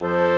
Bye.